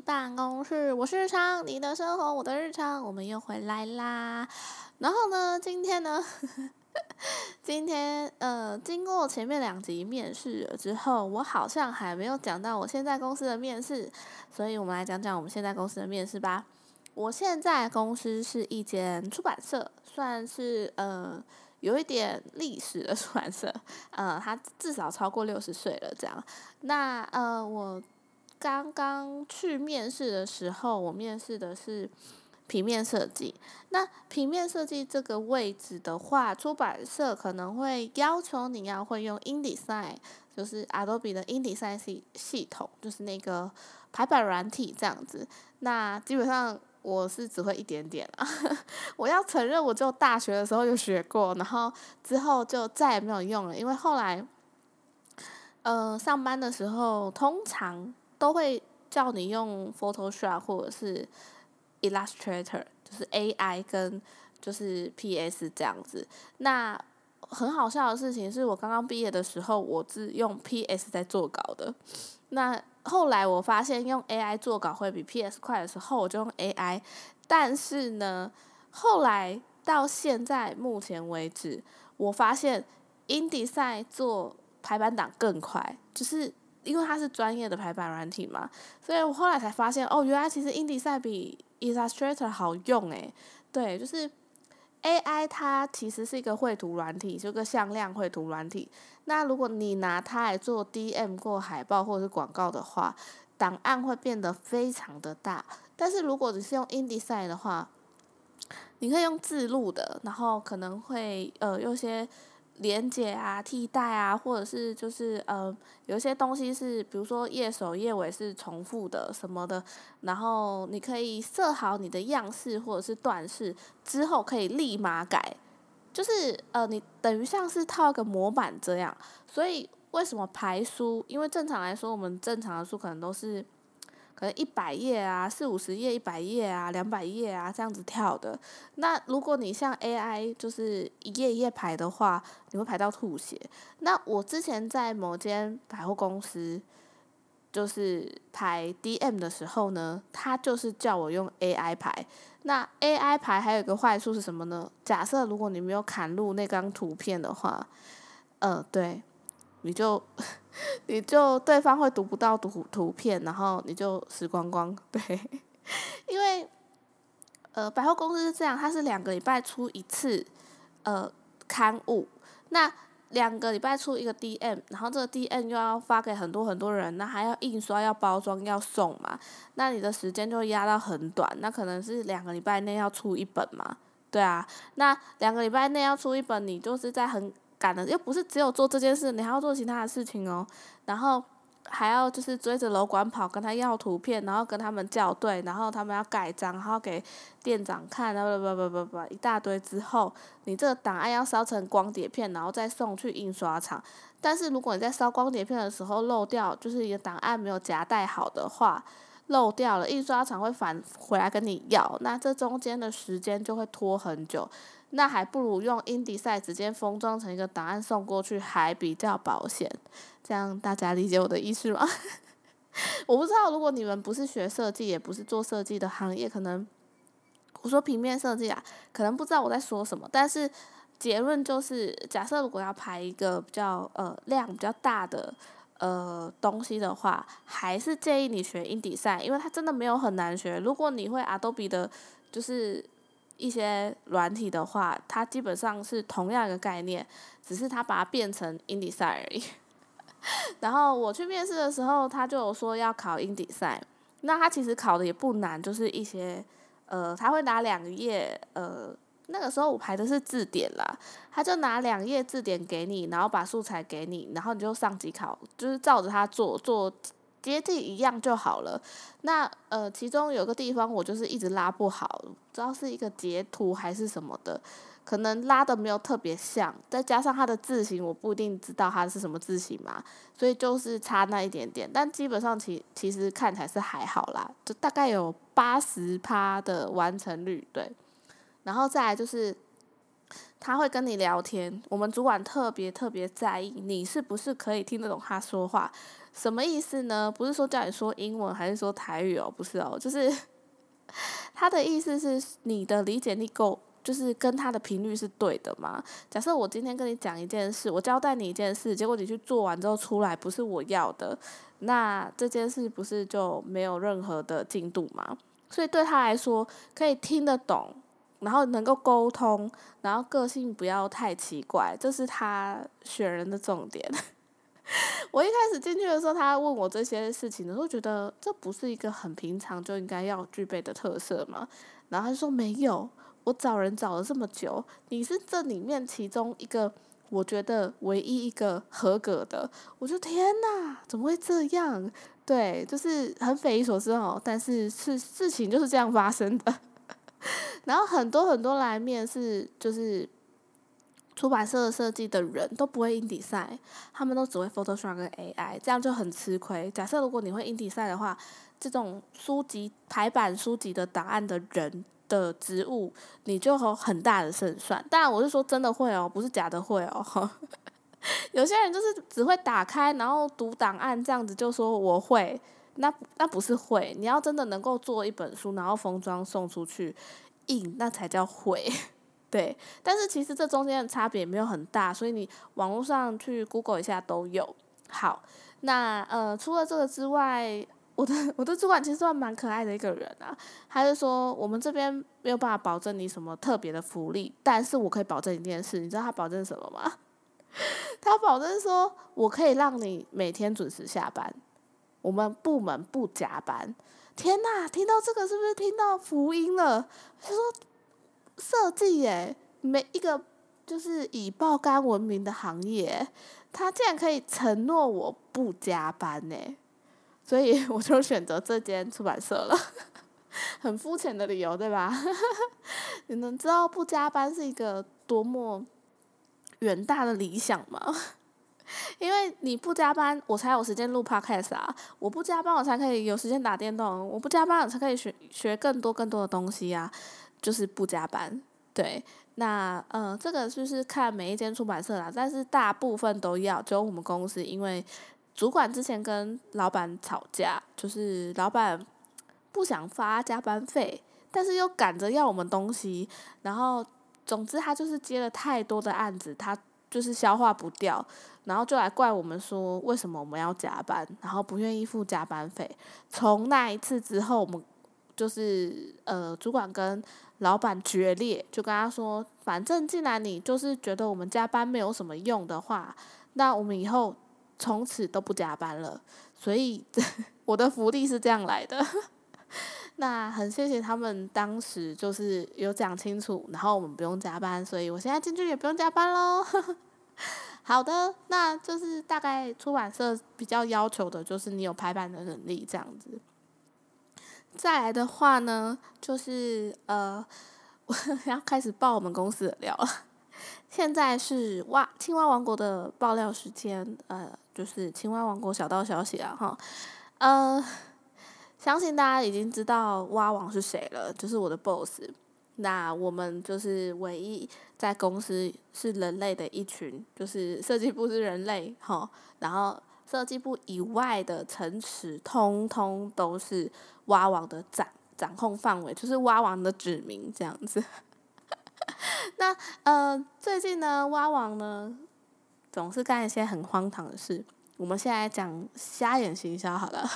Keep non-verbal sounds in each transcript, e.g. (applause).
办公室，我是日常，你的生活，我的日常，我们又回来啦。然后呢，今天呢，(laughs) 今天呃，经过前面两集面试了之后，我好像还没有讲到我现在公司的面试，所以我们来讲讲我们现在公司的面试吧。我现在公司是一间出版社，算是呃有一点历史的出版社，呃，它至少超过六十岁了这样。那呃，我刚刚去面试的时候，我面试的是平面设计。那平面设计这个位置的话，出版社可能会要求你要会用 InDesign，就是 Adobe 的 InDesign 系系统，就是那个排版软体这样子。那基本上。我是只会一点点啊，(laughs) 我要承认，我就大学的时候就学过，然后之后就再也没有用了，因为后来，呃，上班的时候通常都会叫你用 Photoshop 或者是 Illustrator，就是 AI 跟就是 PS 这样子。那很好笑的事情是我刚刚毕业的时候，我是用 PS 在做稿的，那。后来我发现用 AI 做稿会比 PS 快的时候，我就用 AI。但是呢，后来到现在目前为止，我发现 InDesign 做排版档更快，就是因为它是专业的排版软体嘛。所以我后来才发现，哦，原来其实 InDesign 比 Illustrator 好用诶。对，就是。A.I. 它其实是一个绘图软体，就个向量绘图软体。那如果你拿它来做 D.M. 过海报或者是广告的话，档案会变得非常的大。但是如果你是用 InDesign 的话，你可以用自录的，然后可能会呃有些。连接啊，替代啊，或者是就是呃，有一些东西是，比如说页首页尾是重复的什么的，然后你可以设好你的样式或者是段式，之后可以立马改，就是呃，你等于像是套个模板这样。所以为什么排书？因为正常来说，我们正常的书可能都是。可能一百页啊，四五十页、一百页啊，两百页啊，这样子跳的。那如果你像 AI，就是一页一页排的话，你会排到吐血。那我之前在某间百货公司，就是排 DM 的时候呢，他就是叫我用 AI 排。那 AI 排还有一个坏处是什么呢？假设如果你没有砍入那张图片的话，呃，对。你就，(laughs) 你就对方会读不到图图片，然后你就死光光，(laughs) 对，因为，呃，百货公司是这样，它是两个礼拜出一次，呃，刊物，那两个礼拜出一个 DM，然后这个 DM 又要发给很多很多人，那还要印刷、要包装、要送嘛，那你的时间就压到很短，那可能是两个礼拜内要出一本嘛，对啊，那两个礼拜内要出一本，你就是在很。赶的又不是只有做这件事，你还要做其他的事情哦。然后还要就是追着楼管跑，跟他要图片，然后跟他们校对，然后他们要盖章，然后给店长看，然后不不不不不一大堆之后，你这个档案要烧成光碟片，然后再送去印刷厂。但是如果你在烧光碟片的时候漏掉，就是一个档案没有夹带好的话，漏掉了，印刷厂会返回来跟你要，那这中间的时间就会拖很久。那还不如用 InDesign 直接封装成一个档案送过去，还比较保险。这样大家理解我的意思吗？(laughs) 我不知道，如果你们不是学设计，也不是做设计的行业，可能我说平面设计啊，可能不知道我在说什么。但是结论就是，假设如果要排一个比较呃量比较大的呃东西的话，还是建议你学 InDesign，因为它真的没有很难学。如果你会 Adobe 的，就是。一些软体的话，它基本上是同样一个概念，只是它把它变成 InDesign 而已。(laughs) 然后我去面试的时候，他就有说要考 InDesign，那他其实考的也不难，就是一些呃，他会拿两页呃，那个时候我排的是字典啦，他就拿两页字典给你，然后把素材给你，然后你就上机考，就是照着他做做。接近一样就好了。那呃，其中有个地方我就是一直拉不好，不知道是一个截图还是什么的，可能拉的没有特别像，再加上它的字形我不一定知道它是什么字形嘛，所以就是差那一点点。但基本上其其实看起来是还好啦，就大概有八十趴的完成率对。然后再来就是他会跟你聊天，我们主管特别特别在意你是不是可以听得懂他说话，什么意思呢？不是说叫你说英文还是说台语哦，不是哦，就是 (laughs) 他的意思是你的理解力够，就是跟他的频率是对的嘛。假设我今天跟你讲一件事，我交代你一件事，结果你去做完之后出来不是我要的，那这件事不是就没有任何的进度吗？所以对他来说，可以听得懂，然后能够沟通，然后个性不要太奇怪，这是他选人的重点。(laughs) 我一开始进去的时候，他问我这些事情的时候，觉得这不是一个很平常就应该要具备的特色嘛。然后他说没有，我找人找了这么久，你是这里面其中一个，我觉得唯一一个合格的。我就天哪，怎么会这样？对，就是很匪夷所思哦。但是事事情就是这样发生的。(laughs) 然后很多很多来面试，就是出版社设计的人都不会印底赛，他们都只会 Photoshop 跟 AI，这样就很吃亏。假设如果你会印底赛的话，这种书籍排版书籍的档案的人的职务，你就有很大的胜算。当然我是说真的会哦，不是假的会哦。(laughs) 有些人就是只会打开，然后读档案这样子就说我会，那那不是会，你要真的能够做一本书，然后封装送出去印，那才叫会。(laughs) 对，但是其实这中间的差别没有很大，所以你网络上去 Google 一下都有。好，那呃除了这个之外，我的我的主管其实算蛮可爱的一个人啊，他就说我们这边没有办法保证你什么特别的福利，但是我可以保证一件事，你知道他保证什么吗？(laughs) 他保证说，我可以让你每天准时下班，我们部门不加班。天呐，听到这个是不是听到福音了？他说设计耶，每一个就是以爆肝闻名的行业，他竟然可以承诺我不加班呢，所以 (laughs) 我就选择这间出版社了。(laughs) 很肤浅的理由，对吧？(laughs) 你能知道不加班是一个多么？远大的理想吗，因为你不加班，我才有时间录 podcast 啊！我不加班，我才可以有时间打电动；我不加班，我才可以学学更多更多的东西啊！就是不加班，对。那呃，这个就是看每一间出版社啦，但是大部分都要。只有我们公司，因为主管之前跟老板吵架，就是老板不想发加班费，但是又赶着要我们东西，然后。总之，他就是接了太多的案子，他就是消化不掉，然后就来怪我们说为什么我们要加班，然后不愿意付加班费。从那一次之后，我们就是呃，主管跟老板决裂，就跟他说，反正既然你就是觉得我们加班没有什么用的话，那我们以后从此都不加班了。所以 (laughs) 我的福利是这样来的。那很谢谢他们当时就是有讲清楚，然后我们不用加班，所以我现在进去也不用加班喽。(laughs) 好的，那就是大概出版社比较要求的就是你有排版的能力这样子。再来的话呢，就是呃，我 (laughs) 要开始爆我们公司的料了。现在是哇青蛙王国的爆料时间，呃，就是青蛙王国小道消息啊，哈，呃。相信大家已经知道蛙王是谁了，就是我的 boss。那我们就是唯一在公司是人类的一群，就是设计部是人类，哈，然后设计部以外的城池通通都是蛙王的掌掌控范围，就是蛙王的指名这样子。(laughs) 那呃，最近呢，蛙王呢总是干一些很荒唐的事。我们现在讲瞎眼行销好了。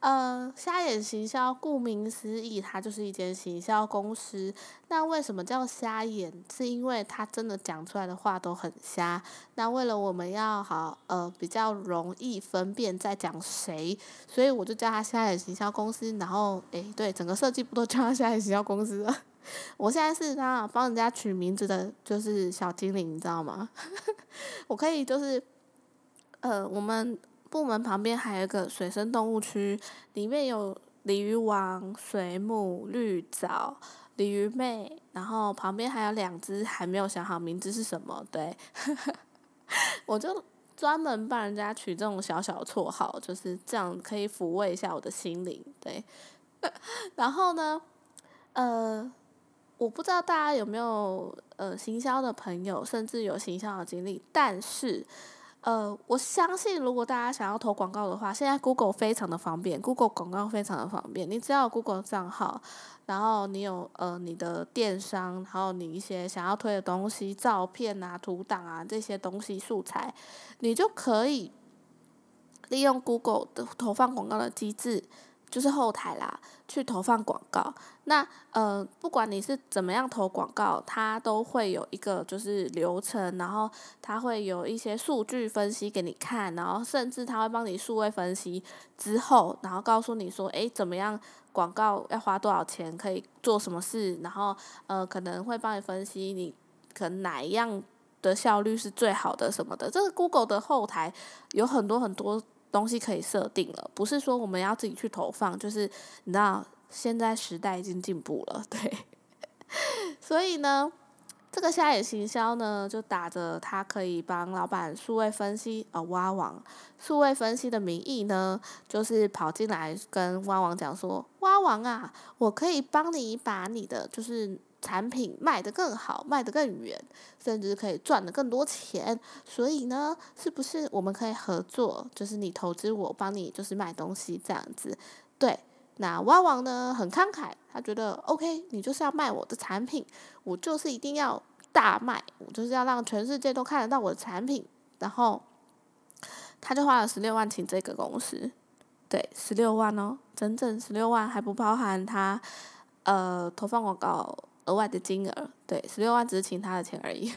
呃，瞎眼行销，顾名思义，它就是一间行销公司。那为什么叫瞎眼？是因为他真的讲出来的话都很瞎。那为了我们要好，呃，比较容易分辨在讲谁，所以我就叫他瞎眼行销公司。然后，诶，对，整个设计部都叫他瞎眼行销公司。(laughs) 我现在是他帮人家取名字的，就是小精灵，你知道吗？(laughs) 我可以就是，呃，我们。部门旁边还有一个水生动物区，里面有鲤鱼王、水母、绿藻、鲤鱼妹，然后旁边还有两只还没有想好名字是什么，对，(laughs) 我就专门帮人家取这种小小绰号，就是这样可以抚慰一下我的心灵，对。(laughs) 然后呢，呃，我不知道大家有没有呃行销的朋友，甚至有行销的经历，但是。呃，我相信如果大家想要投广告的话，现在 Google 非常的方便，Google 广告非常的方便。你只要 Google 账号，然后你有呃你的电商，然后你一些想要推的东西，照片啊、图档啊这些东西素材，你就可以利用 Google 的投放广告的机制。就是后台啦，去投放广告。那呃，不管你是怎么样投广告，它都会有一个就是流程，然后它会有一些数据分析给你看，然后甚至它会帮你数位分析之后，然后告诉你说，诶，怎么样广告要花多少钱，可以做什么事，然后呃，可能会帮你分析你可能哪一样的效率是最好的什么的。这个 Google 的后台有很多很多。东西可以设定了，不是说我们要自己去投放，就是你知道现在时代已经进步了，(laughs) 对。所以呢，这个下野行销呢，就打着他可以帮老板数位分析啊，挖网数位分析的名义呢，就是跑进来跟挖网讲说，挖网啊，我可以帮你把你的就是。产品卖得更好，卖得更远，甚至可以赚得更多钱。所以呢，是不是我们可以合作？就是你投资我，帮你就是卖东西这样子。对，那蛙王呢很慷慨，他觉得 OK，你就是要卖我的产品，我就是一定要大卖，我就是要让全世界都看得到我的产品。然后他就花了十六万请这个公司，对，十六万哦，整整十六万，还不包含他呃投放广告。额外的金额，对，十六万只是请他的钱而已。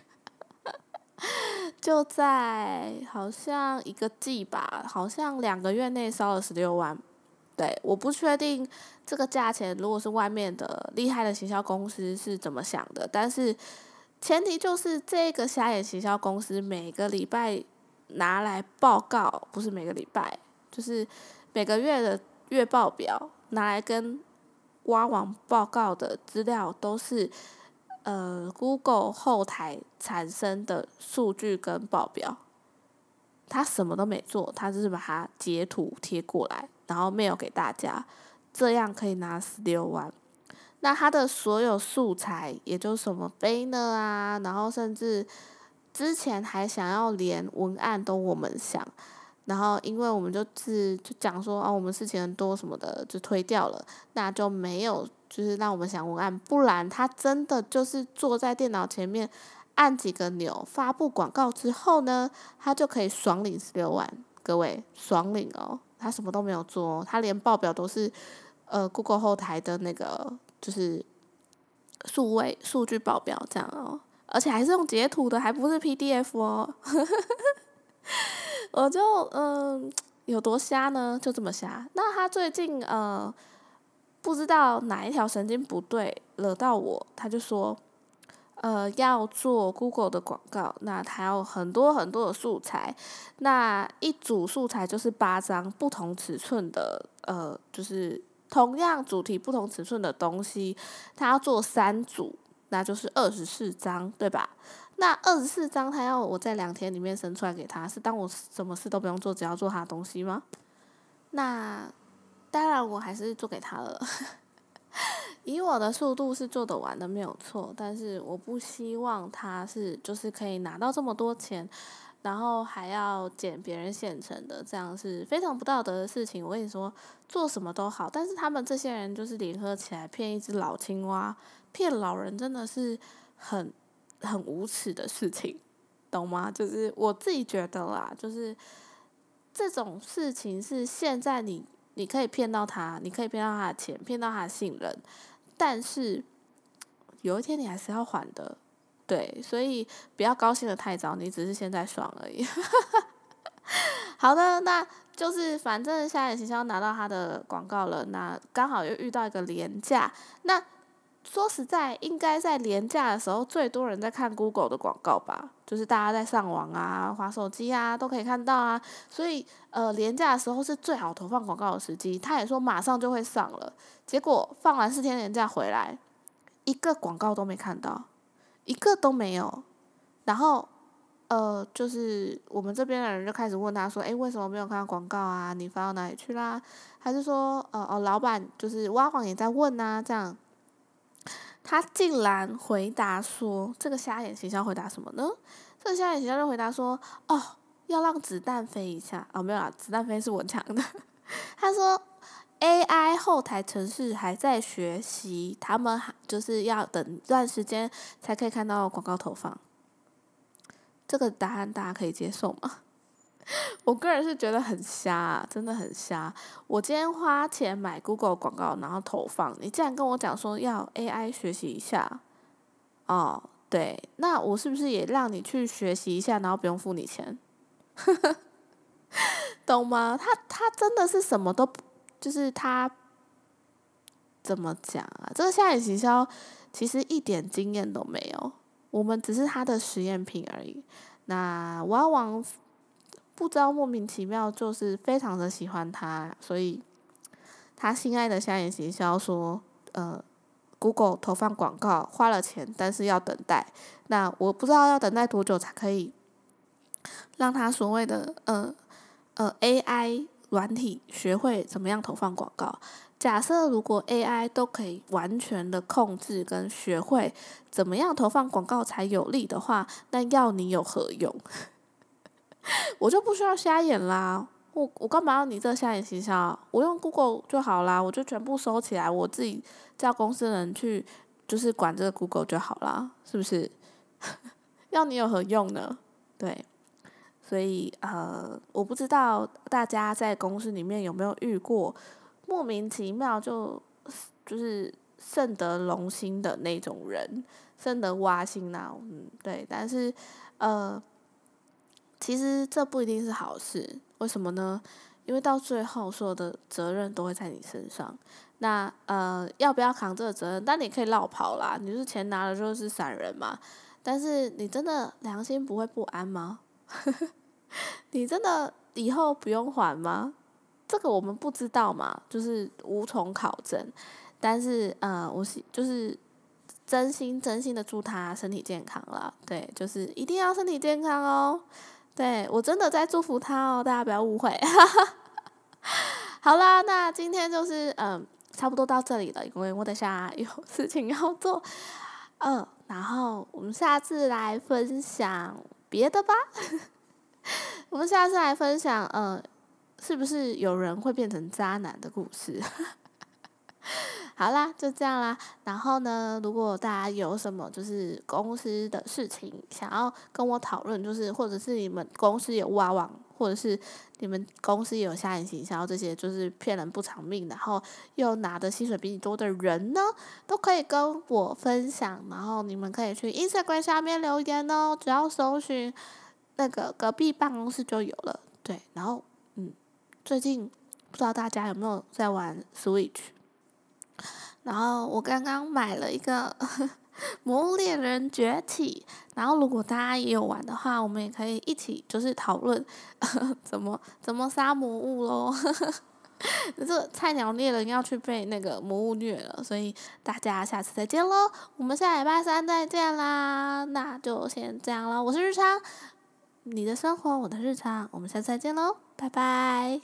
(laughs) 就在好像一个季吧，好像两个月内烧了十六万。对，我不确定这个价钱，如果是外面的厉害的行销公司是怎么想的，但是前提就是这个瞎眼行销公司每个礼拜拿来报告，不是每个礼拜，就是每个月的月报表拿来跟。挖网报告的资料都是，呃，Google 后台产生的数据跟报表，他什么都没做，他只是把它截图贴过来，然后 mail 给大家，这样可以拿十六万。那他的所有素材，也就什么 banner 啊，然后甚至之前还想要连文案都我们想。然后，因为我们就是就讲说啊，我们事情很多什么的，就推掉了，那就没有就是让我们想文案，不然他真的就是坐在电脑前面按几个钮发布广告之后呢，他就可以爽领十六万，各位爽领哦，他什么都没有做，他连报表都是呃 Google 后台的那个就是数位数据报表这样哦，而且还是用截图的，还不是 PDF 哦。(laughs) 我就嗯，有多瞎呢？就这么瞎。那他最近呃，不知道哪一条神经不对，惹到我，他就说，呃，要做 Google 的广告，那他要很多很多的素材，那一组素材就是八张不同尺寸的，呃，就是同样主题不同尺寸的东西，他要做三组，那就是二十四张，对吧？那二十四张，他要我在两天里面生出来给他，是当我什么事都不用做，只要做他的东西吗？那当然，我还是做给他了。(laughs) 以我的速度是做得完的，没有错。但是我不希望他是就是可以拿到这么多钱，然后还要捡别人现成的，这样是非常不道德的事情。我跟你说，做什么都好，但是他们这些人就是联合起来骗一只老青蛙，骗老人，真的是很。很无耻的事情，懂吗？就是我自己觉得啦，就是这种事情是现在你你可以骗到他，你可以骗到他的钱，骗到他的信任，但是有一天你还是要还的，对，所以不要高兴的太早，你只是现在爽而已。(laughs) 好的，那就是反正下眼行销拿到他的广告了，那刚好又遇到一个廉价，那。说实在，应该在廉价的时候，最多人在看 Google 的广告吧，就是大家在上网啊、滑手机啊，都可以看到啊。所以，呃，廉价的时候是最好投放广告的时机。他也说马上就会上了，结果放完四天廉价回来，一个广告都没看到，一个都没有。然后，呃，就是我们这边的人就开始问他说：“诶，为什么没有看到广告啊？你发到哪里去啦？”还是说：“呃，哦，老板就是挖网也在问啊，这样。”他竟然回答说：“这个瞎眼形象回答什么呢？这个瞎眼形象就回答说：‘哦，要让子弹飞一下。’哦，没有啦，子弹飞是我讲的。(laughs) 他说：‘AI 后台程式还在学习，他们还就是要等一段时间才可以看到广告投放。’这个答案大家可以接受吗？” (laughs) 我个人是觉得很瞎，真的很瞎。我今天花钱买 Google 广告，然后投放，你竟然跟我讲说要 AI 学习一下，哦，对，那我是不是也让你去学习一下，然后不用付你钱？(laughs) 懂吗？他他真的是什么都，就是他怎么讲啊？这个下眼行销其实一点经验都没有，我们只是他的实验品而已。那我要往。不知道莫名其妙就是非常的喜欢他，所以他心爱的瞎眼行销说，呃，Google 投放广告花了钱，但是要等待。那我不知道要等待多久才可以让他所谓的呃呃 AI 软体学会怎么样投放广告。假设如果 AI 都可以完全的控制跟学会怎么样投放广告才有利的话，那要你有何用？(laughs) 我就不需要瞎眼啦，我我干嘛要你这瞎眼营销？我用 Google 就好啦，我就全部收起来，我自己叫公司人去，就是管这个 Google 就好啦，是不是？(laughs) 要你有何用呢？对，所以呃，我不知道大家在公司里面有没有遇过莫名其妙就就是甚得龙心的那种人，甚得挖心呐，嗯，对，但是呃。其实这不一定是好事，为什么呢？因为到最后所有的责任都会在你身上。那呃，要不要扛这个责任？但你可以绕跑啦，你是钱拿了就是散人嘛。但是你真的良心不会不安吗？(laughs) 你真的以后不用还吗？这个我们不知道嘛，就是无从考证。但是呃，我是就是真心真心的祝他身体健康了。对，就是一定要身体健康哦。对我真的在祝福他哦，大家不要误会。(laughs) 好啦，那今天就是嗯，差不多到这里了，因为我等下有 (laughs) 事情要做。嗯，然后我们下次来分享别的吧。(laughs) 我们下次来分享，嗯，是不是有人会变成渣男的故事？(laughs) 好啦，就这样啦。然后呢，如果大家有什么就是公司的事情想要跟我讨论，就是或者是你们公司有挖网，或者是你们公司有下眼行销这些，就是骗人不偿命，然后又拿的薪水比你多的人呢，都可以跟我分享。然后你们可以去 Instagram 下面留言哦，只要搜寻那个隔壁办公室就有了。对，然后嗯，最近不知道大家有没有在玩 Switch？然后我刚刚买了一个《(laughs) 魔物猎人崛起》，然后如果大家也有玩的话，我们也可以一起就是讨论 (laughs) 怎么怎么杀魔物喽。(laughs) 这菜鸟猎人要去被那个魔物虐了，所以大家下次再见喽！我们下礼拜三再见啦，那就先这样了。我是日常，你的生活我的日常，我们下次再见喽，拜拜。